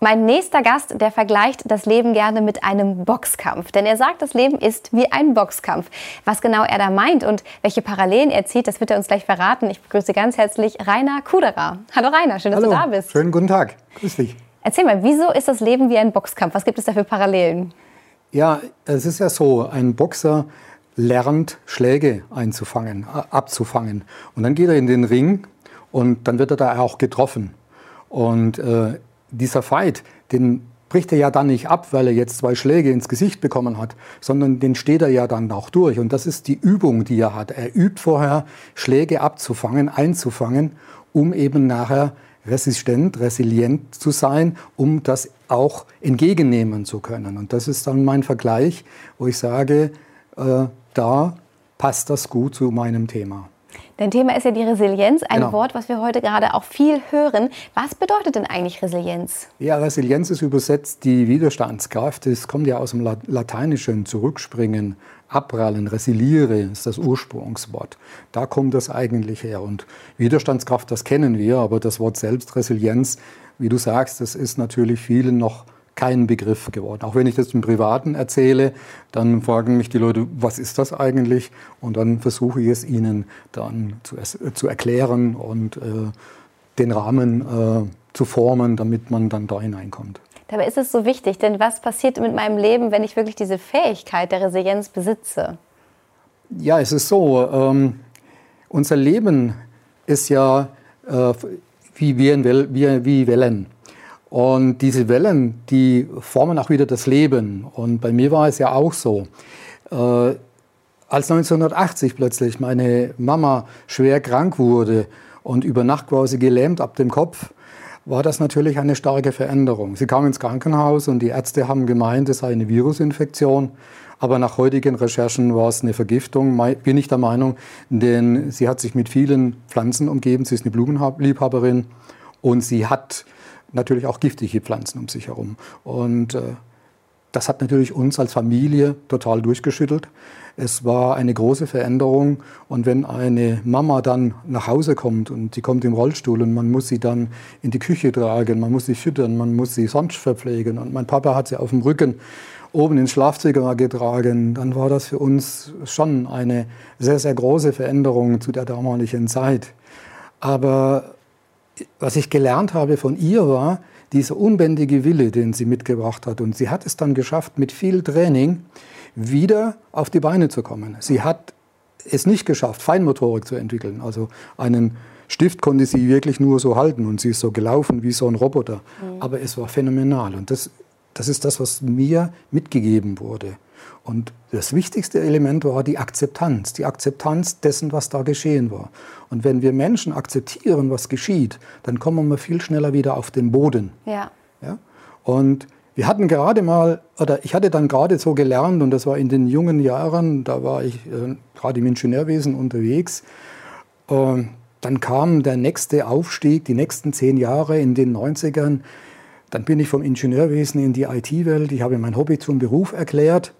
Mein nächster Gast, der vergleicht das Leben gerne mit einem Boxkampf. Denn er sagt, das Leben ist wie ein Boxkampf. Was genau er da meint und welche Parallelen er zieht, das wird er uns gleich verraten. Ich begrüße ganz herzlich Rainer Kuderer. Hallo Rainer, schön, dass Hallo, du da bist. Schönen guten Tag. Grüß dich. Erzähl mal, wieso ist das Leben wie ein Boxkampf? Was gibt es da für Parallelen? Ja, es ist ja so, ein Boxer lernt Schläge einzufangen, abzufangen. Und dann geht er in den Ring und dann wird er da auch getroffen. Und äh, dieser Fight, den bricht er ja dann nicht ab, weil er jetzt zwei Schläge ins Gesicht bekommen hat, sondern den steht er ja dann auch durch. Und das ist die Übung, die er hat. Er übt vorher, Schläge abzufangen, einzufangen, um eben nachher resistent, resilient zu sein, um das auch entgegennehmen zu können. Und das ist dann mein Vergleich, wo ich sage, äh, da passt das gut zu meinem Thema. Dein Thema ist ja die Resilienz, ein Genau. Wort, was wir heute gerade auch viel hören. Was bedeutet denn eigentlich Resilienz? Ja, Resilienz ist übersetzt die Widerstandskraft. Es kommt ja aus dem La- Lateinischen, zurückspringen, abprallen, resiliere ist das Ursprungswort. Da kommt das eigentlich her. Und Widerstandskraft, das kennen wir, aber das Wort selbst, Resilienz, wie du sagst, das ist natürlich vielen noch kein Begriff geworden. Auch wenn ich das im Privaten erzähle, dann fragen mich die Leute, was ist das eigentlich? Und dann versuche ich es ihnen dann zu, zu erklären und äh, den Rahmen äh, zu formen, damit man dann da hineinkommt. Dabei ist es so wichtig, denn was passiert mit meinem Leben, wenn ich wirklich diese Fähigkeit der Resilienz besitze? Ja, es ist so, ähm, unser Leben ist ja äh, wie, wie, wie Wellen. Und diese Wellen, die formen auch wieder das Leben. Und bei mir war es ja auch so. Äh, als 1980 plötzlich meine Mama schwer krank wurde und über Nacht quasi gelähmt ab dem Kopf, war das natürlich eine starke Veränderung. Sie kam ins Krankenhaus und die Ärzte haben gemeint, es sei eine Virusinfektion. Aber nach heutigen Recherchen war es eine Vergiftung, bin ich der Meinung, denn sie hat sich mit vielen Pflanzen umgeben. Sie ist eine Blumenliebhaberin und sie hat natürlich auch giftige Pflanzen um sich herum. Und äh, das hat natürlich uns als Familie total durchgeschüttelt. Es war eine große Veränderung. Und wenn eine Mama dann nach Hause kommt und sie kommt im Rollstuhl und man muss sie dann in die Küche tragen, man muss sie füttern, man muss sie sonst verpflegen und mein Papa hat sie auf dem Rücken oben ins Schlafzimmer getragen, dann war das für uns schon eine sehr, sehr große Veränderung zu der damaligen Zeit. Aber was ich gelernt habe von ihr war dieser unbändige Wille, den sie mitgebracht hat. Und sie hat es dann geschafft, mit viel Training wieder auf die Beine zu kommen. Sie hat es nicht geschafft, Feinmotorik zu entwickeln. Also einen Stift konnte sie wirklich nur so halten und sie ist so gelaufen wie so ein Roboter. Aber es war phänomenal. Und das, das ist das, was mir mitgegeben wurde. Und das wichtigste Element war die Akzeptanz, die Akzeptanz dessen, was da geschehen war. Und wenn wir Menschen akzeptieren, was geschieht, dann kommen wir viel schneller wieder auf den Boden. Ja. Ja? Und wir hatten gerade mal, oder ich hatte dann gerade so gelernt, und das war in den jungen Jahren, da war ich äh, gerade im Ingenieurwesen unterwegs, ähm, dann kam der nächste Aufstieg, die nächsten zehn Jahre in den 90ern. Dann bin ich vom Ingenieurwesen in die IT-Welt. Ich habe mein Hobby zum Beruf erklärt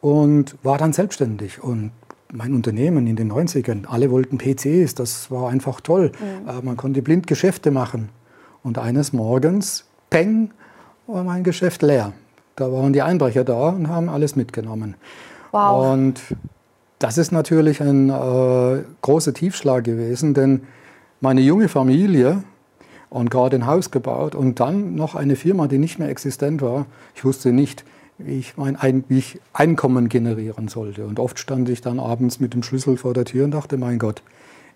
und war dann selbstständig. Und mein Unternehmen in den 90ern, alle wollten PCs, das war einfach toll. Äh, Man konnte blind Geschäfte machen. Und eines Morgens, peng, war mein Geschäft leer. Da waren die Einbrecher da und haben alles mitgenommen. Wow. Und das ist natürlich ein äh, großer Tiefschlag gewesen, denn meine junge Familie und gerade ein Haus gebaut und dann noch eine Firma, die nicht mehr existent war. Ich wusste nicht, ich mein Ein wie ich Einkommen generieren sollte. Und oft stand ich dann abends mit dem Schlüssel vor der Tür und dachte, mein Gott,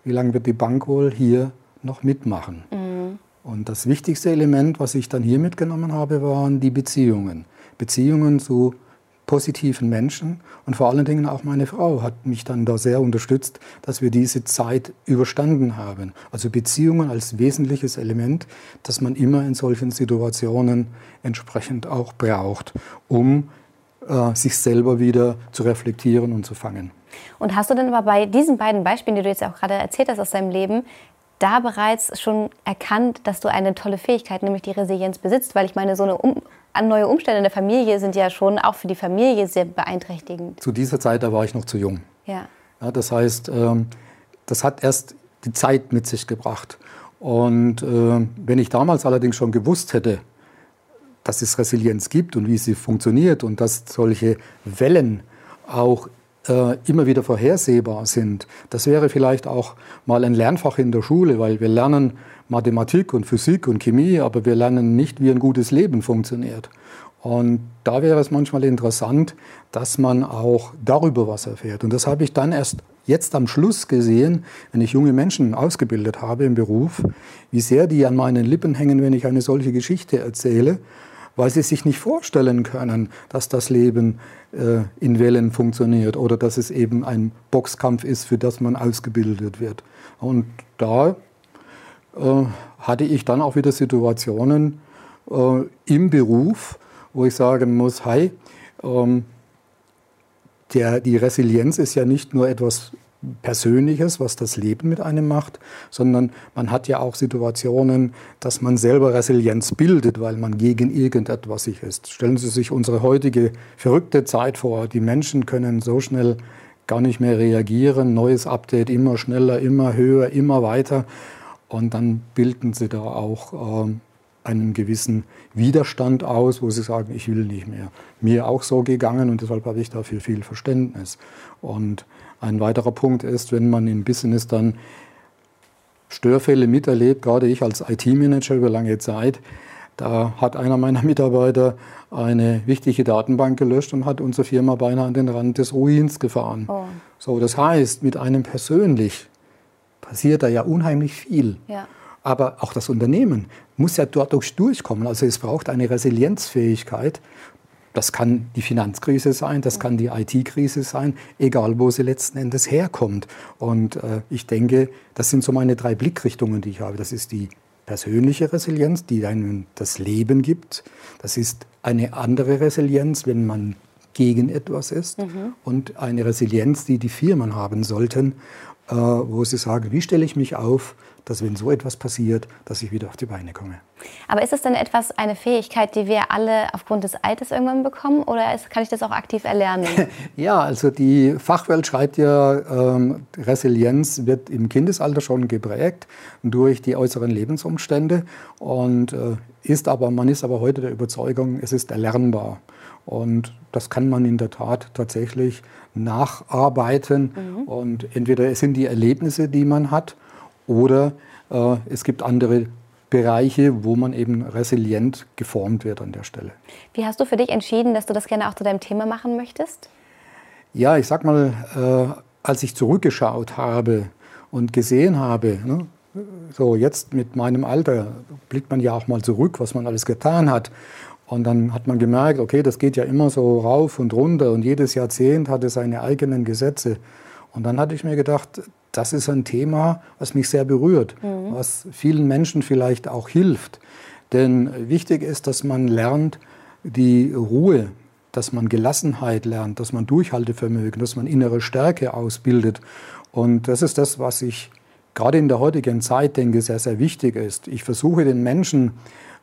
wie lange wird die Bank wohl hier noch mitmachen? Und das wichtigste Element, was ich dann hier mitgenommen habe, waren die Beziehungen. Beziehungen zu positiven Menschen und vor allen Dingen auch meine Frau hat mich dann da sehr unterstützt, dass wir diese Zeit überstanden haben. Also Beziehungen als wesentliches Element, das man immer in solchen Situationen entsprechend auch braucht, um äh, sich selber wieder zu reflektieren und zu fangen. Und hast du denn aber bei diesen beiden Beispielen, die du jetzt auch gerade erzählt hast aus deinem Leben, da bereits schon erkannt, dass du eine tolle Fähigkeit, nämlich die Resilienz besitzt? Weil ich meine, so eine um neue Umstände in der Familie sind ja schon auch für die Familie sehr beeinträchtigend. Zu dieser Zeit, da war ich noch zu jung. Ja. ja das heißt, ähm, das hat erst die Zeit mit sich gebracht. Und äh, wenn ich damals allerdings schon gewusst hätte, dass es Resilienz gibt und wie sie funktioniert und dass solche Wellen auch äh, immer wieder vorhersehbar sind. Das wäre vielleicht auch mal ein Lernfach in der Schule, weil wir lernen Mathematik und Physik und Chemie, aber wir lernen nicht, wie ein gutes Leben funktioniert. Und da wäre es manchmal interessant, dass man auch darüber was erfährt. Und das habe ich dann erst jetzt am Schluss gesehen, wenn ich junge Menschen ausgebildet habe im Beruf, wie sehr die an meinen Lippen hängen, wenn ich eine solche Geschichte erzähle weil sie sich nicht vorstellen können, dass das Leben äh, in Wellen funktioniert oder dass es eben ein Boxkampf ist, für das man ausgebildet wird. Und da äh, hatte ich dann auch wieder Situationen äh, im Beruf, wo ich sagen muss, hey, ähm, der, die Resilienz ist ja nicht nur etwas Persönliches, was das Leben mit einem macht, sondern man hat ja auch Situationen, dass man selber Resilienz bildet, weil man gegen irgendetwas sich ist. Stellen Sie sich unsere heutige verrückte Zeit vor. Die Menschen können so schnell gar nicht mehr reagieren. Neues Update immer schneller, immer höher, immer weiter. Und dann bilden sie da auch äh, einen gewissen Widerstand aus, wo sie sagen, ich will nicht mehr. Mir auch so gegangen und deshalb habe ich dafür viel Verständnis. Und ein weiterer Punkt ist, wenn man im Business dann Störfälle miterlebt, gerade ich als IT-Manager über lange Zeit, da hat einer meiner Mitarbeiter eine wichtige Datenbank gelöscht und hat unsere Firma beinahe an den Rand des Ruins gefahren. Oh. So, das heißt, mit einem persönlich passiert da ja unheimlich viel. Ja. Aber auch das Unternehmen muss ja dort durchkommen. Also es braucht eine Resilienzfähigkeit, das kann die Finanzkrise sein, das kann die IT-Krise sein, egal wo sie letzten Endes herkommt. Und äh, ich denke, das sind so meine drei Blickrichtungen, die ich habe. Das ist die persönliche Resilienz, die einem das Leben gibt. Das ist eine andere Resilienz, wenn man gegen etwas ist. Mhm. Und eine Resilienz, die die Firmen haben sollten, wo sie sagen, wie stelle ich mich auf, dass wenn so etwas passiert, dass ich wieder auf die Beine komme. Aber ist es denn etwas, eine Fähigkeit, die wir alle aufgrund des Alters irgendwann bekommen oder ist, kann ich das auch aktiv erlernen? ja, also die Fachwelt schreibt ja, ähm, Resilienz wird im Kindesalter schon geprägt durch die äußeren Lebensumstände und äh, ist aber, man ist aber heute der Überzeugung, es ist erlernbar. Und das kann man in der Tat tatsächlich nacharbeiten. Mhm. Und entweder es sind die Erlebnisse, die man hat, oder äh, es gibt andere Bereiche, wo man eben resilient geformt wird an der Stelle. Wie hast du für dich entschieden, dass du das gerne auch zu deinem Thema machen möchtest? Ja, ich sag mal, äh, als ich zurückgeschaut habe und gesehen habe, ne, so jetzt mit meinem Alter blickt man ja auch mal zurück, was man alles getan hat. Und dann hat man gemerkt, okay, das geht ja immer so rauf und runter und jedes Jahrzehnt hatte seine eigenen Gesetze. Und dann hatte ich mir gedacht, das ist ein Thema, was mich sehr berührt, mhm. was vielen Menschen vielleicht auch hilft. Denn wichtig ist, dass man lernt, die Ruhe, dass man Gelassenheit lernt, dass man Durchhaltevermögen, dass man innere Stärke ausbildet. Und das ist das, was ich gerade in der heutigen Zeit denke, sehr, sehr wichtig ist. Ich versuche den Menschen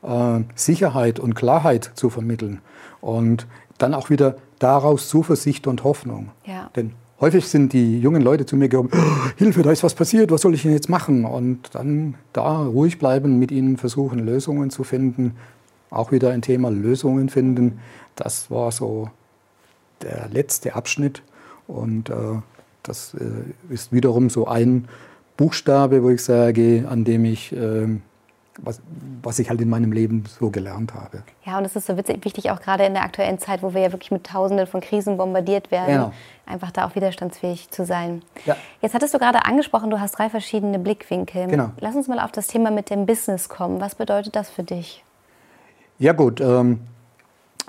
äh, Sicherheit und Klarheit zu vermitteln und dann auch wieder daraus Zuversicht und Hoffnung. Ja. Denn häufig sind die jungen Leute zu mir gekommen, oh, Hilfe, da ist was passiert, was soll ich denn jetzt machen? Und dann da ruhig bleiben, mit ihnen versuchen, Lösungen zu finden. Auch wieder ein Thema Lösungen finden. Das war so der letzte Abschnitt. Und äh, das äh, ist wiederum so ein Buchstabe, wo ich sage, an dem ich äh, was, was ich halt in meinem Leben so gelernt habe. Ja, und es ist so witzig, wichtig auch gerade in der aktuellen Zeit, wo wir ja wirklich mit Tausenden von Krisen bombardiert werden, genau. einfach da auch widerstandsfähig zu sein. Ja. Jetzt hattest du gerade angesprochen, du hast drei verschiedene Blickwinkel. Genau. Lass uns mal auf das Thema mit dem Business kommen. Was bedeutet das für dich? Ja gut, ähm,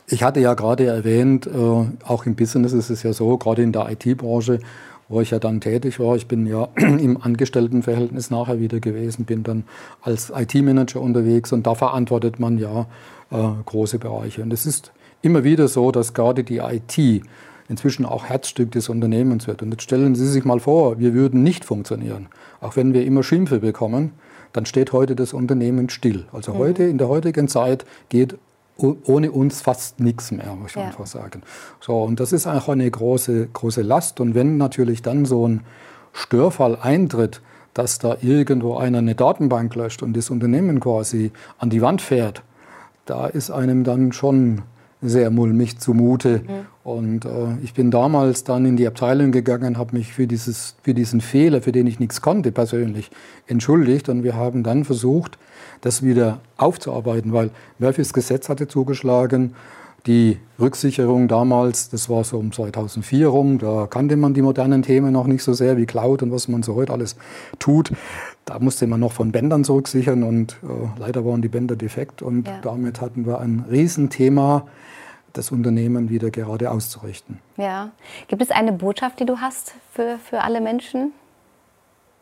ich hatte ja gerade erwähnt, äh, auch im Business ist es ja so, gerade in der IT-Branche, wo ich ja dann tätig war. Ich bin ja im Angestelltenverhältnis nachher wieder gewesen, bin dann als IT-Manager unterwegs und da verantwortet man ja äh, große Bereiche. Und es ist immer wieder so, dass gerade die IT inzwischen auch Herzstück des Unternehmens wird. Und jetzt stellen Sie sich mal vor, wir würden nicht funktionieren. Auch wenn wir immer Schimpfe bekommen, dann steht heute das Unternehmen still. Also mhm. heute, in der heutigen Zeit geht ohne uns fast nichts mehr, muss ich ja. einfach sagen. So, und das ist auch eine große, große Last. Und wenn natürlich dann so ein Störfall eintritt, dass da irgendwo einer eine Datenbank löscht und das Unternehmen quasi an die Wand fährt, da ist einem dann schon sehr mulmig zumute. Mhm. Und äh, ich bin damals dann in die Abteilung gegangen, habe mich für, dieses, für diesen Fehler, für den ich nichts konnte persönlich, entschuldigt. Und wir haben dann versucht, das wieder aufzuarbeiten, weil Murphys Gesetz hatte zugeschlagen. Die Rücksicherung damals, das war so um 2004 rum, da kannte man die modernen Themen noch nicht so sehr wie Cloud und was man so heute alles tut. Da musste man noch von Bändern zurücksichern und äh, leider waren die Bänder defekt und ja. damit hatten wir ein Riesenthema, das Unternehmen wieder gerade auszurichten. Ja. Gibt es eine Botschaft, die du hast für, für alle Menschen?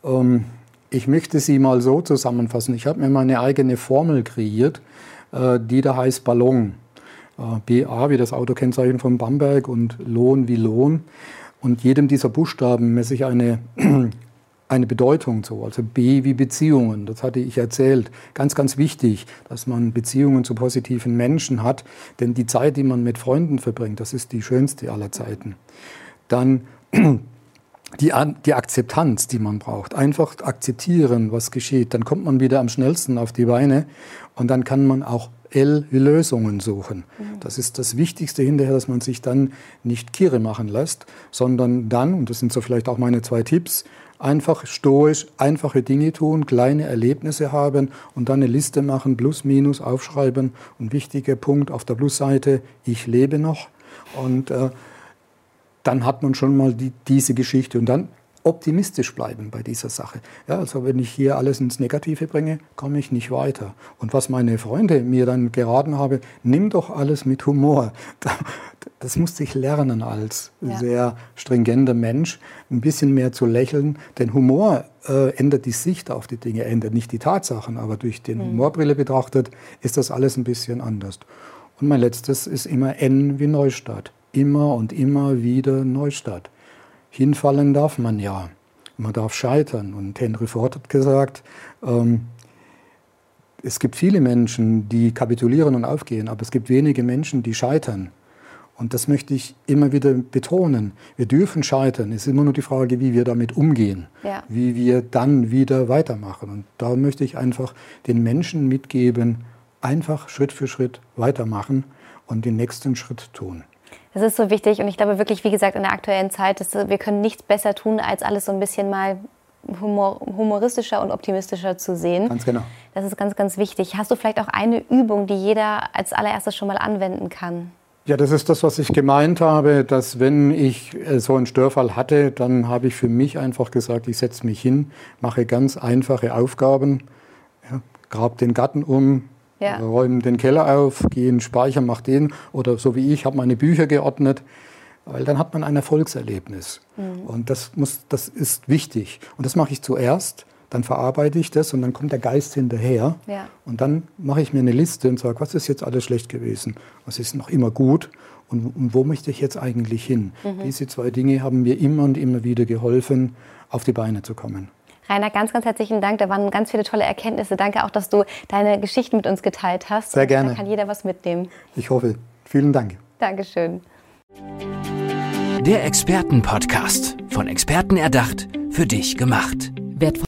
Ähm, ich möchte sie mal so zusammenfassen. Ich habe mir meine eigene Formel kreiert, äh, die da heißt Ballon. Äh, BA wie das Autokennzeichen von Bamberg und Lohn wie Lohn. Und jedem dieser Buchstaben messe ich eine, eine Bedeutung zu. Also B wie Beziehungen, das hatte ich erzählt. Ganz, ganz wichtig, dass man Beziehungen zu positiven Menschen hat. Denn die Zeit, die man mit Freunden verbringt, das ist die schönste aller Zeiten. Dann die, die Akzeptanz, die man braucht. Einfach akzeptieren, was geschieht. Dann kommt man wieder am schnellsten auf die Beine und dann kann man auch L Lösungen suchen. Mhm. Das ist das Wichtigste hinterher, dass man sich dann nicht kirre machen lässt, sondern dann, und das sind so vielleicht auch meine zwei Tipps, einfach stoisch einfache Dinge tun, kleine Erlebnisse haben und dann eine Liste machen, plus, minus aufschreiben. Und wichtiger Punkt auf der Plusseite, ich lebe noch. Und äh, dann hat man schon mal die, diese Geschichte. Und dann optimistisch bleiben bei dieser Sache. Ja, also wenn ich hier alles ins Negative bringe, komme ich nicht weiter. Und was meine Freunde mir dann geraten haben, nimm doch alles mit Humor. Das musste ich lernen als ja. sehr stringenter Mensch, ein bisschen mehr zu lächeln. Denn Humor äh, ändert die Sicht auf die Dinge, ändert nicht die Tatsachen, aber durch den mhm. Humorbrille betrachtet ist das alles ein bisschen anders. Und mein letztes ist immer N wie Neustadt. Immer und immer wieder Neustadt. Hinfallen darf man ja. Man darf scheitern. Und Henry Ford hat gesagt, ähm, es gibt viele Menschen, die kapitulieren und aufgehen, aber es gibt wenige Menschen, die scheitern. Und das möchte ich immer wieder betonen. Wir dürfen scheitern. Es ist immer nur die Frage, wie wir damit umgehen, ja. wie wir dann wieder weitermachen. Und da möchte ich einfach den Menschen mitgeben, einfach Schritt für Schritt weitermachen und den nächsten Schritt tun. Das ist so wichtig und ich glaube wirklich, wie gesagt, in der aktuellen Zeit, dass wir können nichts besser tun, als alles so ein bisschen mal humor, humoristischer und optimistischer zu sehen. Ganz genau. Das ist ganz, ganz wichtig. Hast du vielleicht auch eine Übung, die jeder als allererstes schon mal anwenden kann? Ja, das ist das, was ich gemeint habe, dass wenn ich äh, so einen Störfall hatte, dann habe ich für mich einfach gesagt, ich setze mich hin, mache ganz einfache Aufgaben, ja, grab den Garten um, ja. Räumen den Keller auf, gehen speichern, mach den. Oder so wie ich, habe meine Bücher geordnet. Weil dann hat man ein Erfolgserlebnis. Mhm. Und das, muss, das ist wichtig. Und das mache ich zuerst, dann verarbeite ich das und dann kommt der Geist hinterher. Ja. Und dann mache ich mir eine Liste und sage, was ist jetzt alles schlecht gewesen? Was ist noch immer gut? Und, und wo möchte ich jetzt eigentlich hin? Mhm. Diese zwei Dinge haben mir immer und immer wieder geholfen, auf die Beine zu kommen. Rainer, ganz, ganz herzlichen Dank. Da waren ganz viele tolle Erkenntnisse. Danke auch, dass du deine Geschichten mit uns geteilt hast. Sehr gerne. Da kann jeder was mitnehmen. Ich hoffe. Vielen Dank. Dankeschön. Der Expertenpodcast. Von Experten erdacht, für dich gemacht. Wertvoll